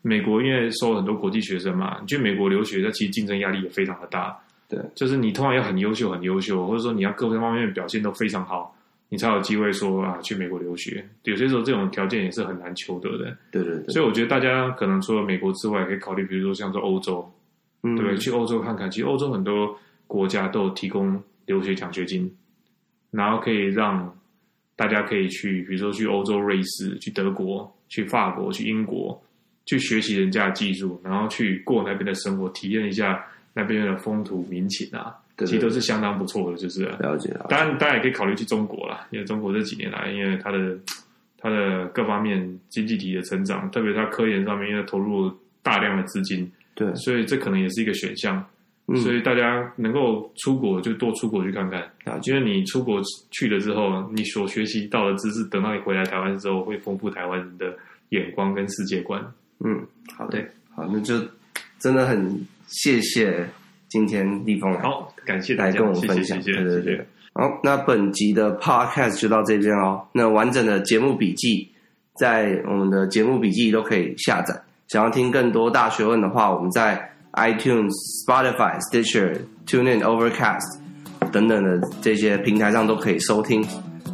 美国，因为收了很多国际学生嘛，你去美国留学，那其实竞争压力也非常的大。对，就是你通常要很优秀、很优秀，或者说你要各方面表现都非常好。你才有机会说啊，去美国留学。有些时候这种条件也是很难求得的。对对对。所以我觉得大家可能除了美国之外，可以考虑，比如说像说欧洲，嗯、对？去欧洲看看。其实欧洲很多国家都有提供留学奖学金，然后可以让大家可以去，比如说去欧洲、瑞士、去德国、去法国、去英国，去学习人家的技术，然后去过那边的生活，体验一下那边的风土民情啊。其实都是相当不错的，就是了解了。当然，大家也可以考虑去中国了，因为中国这几年来，因为它的 它的各方面经济体的成长，特别是它科研上面，因为投入大量的资金，对，所以这可能也是一个选项。嗯、所以大家能够出国就多出国去看看，因为你出国去了之后，你所学习到的知识，等到你回来台湾之后，会丰富台湾人的眼光跟世界观。嗯，好的，好，那就真的很谢谢。今天立峰来，好，感谢大家来跟我们分享，谢谢谢谢对对对。好，那本集的 podcast 就到这边哦。那完整的节目笔记在我们的节目笔记都可以下载。想要听更多大学问的话，我们在 iTunes、Spotify、Stitcher、TuneIn、Overcast 等等的这些平台上都可以收听。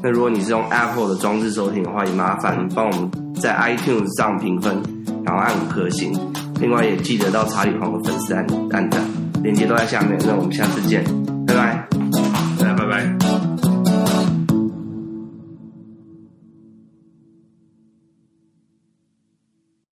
那如果你是用 Apple 的装置收听的话，也麻烦帮我们在 iTunes 上评分，然后按五颗星。另外也记得到查理黄的粉丝按按赞。链接都在下面，那我们下次见，拜拜。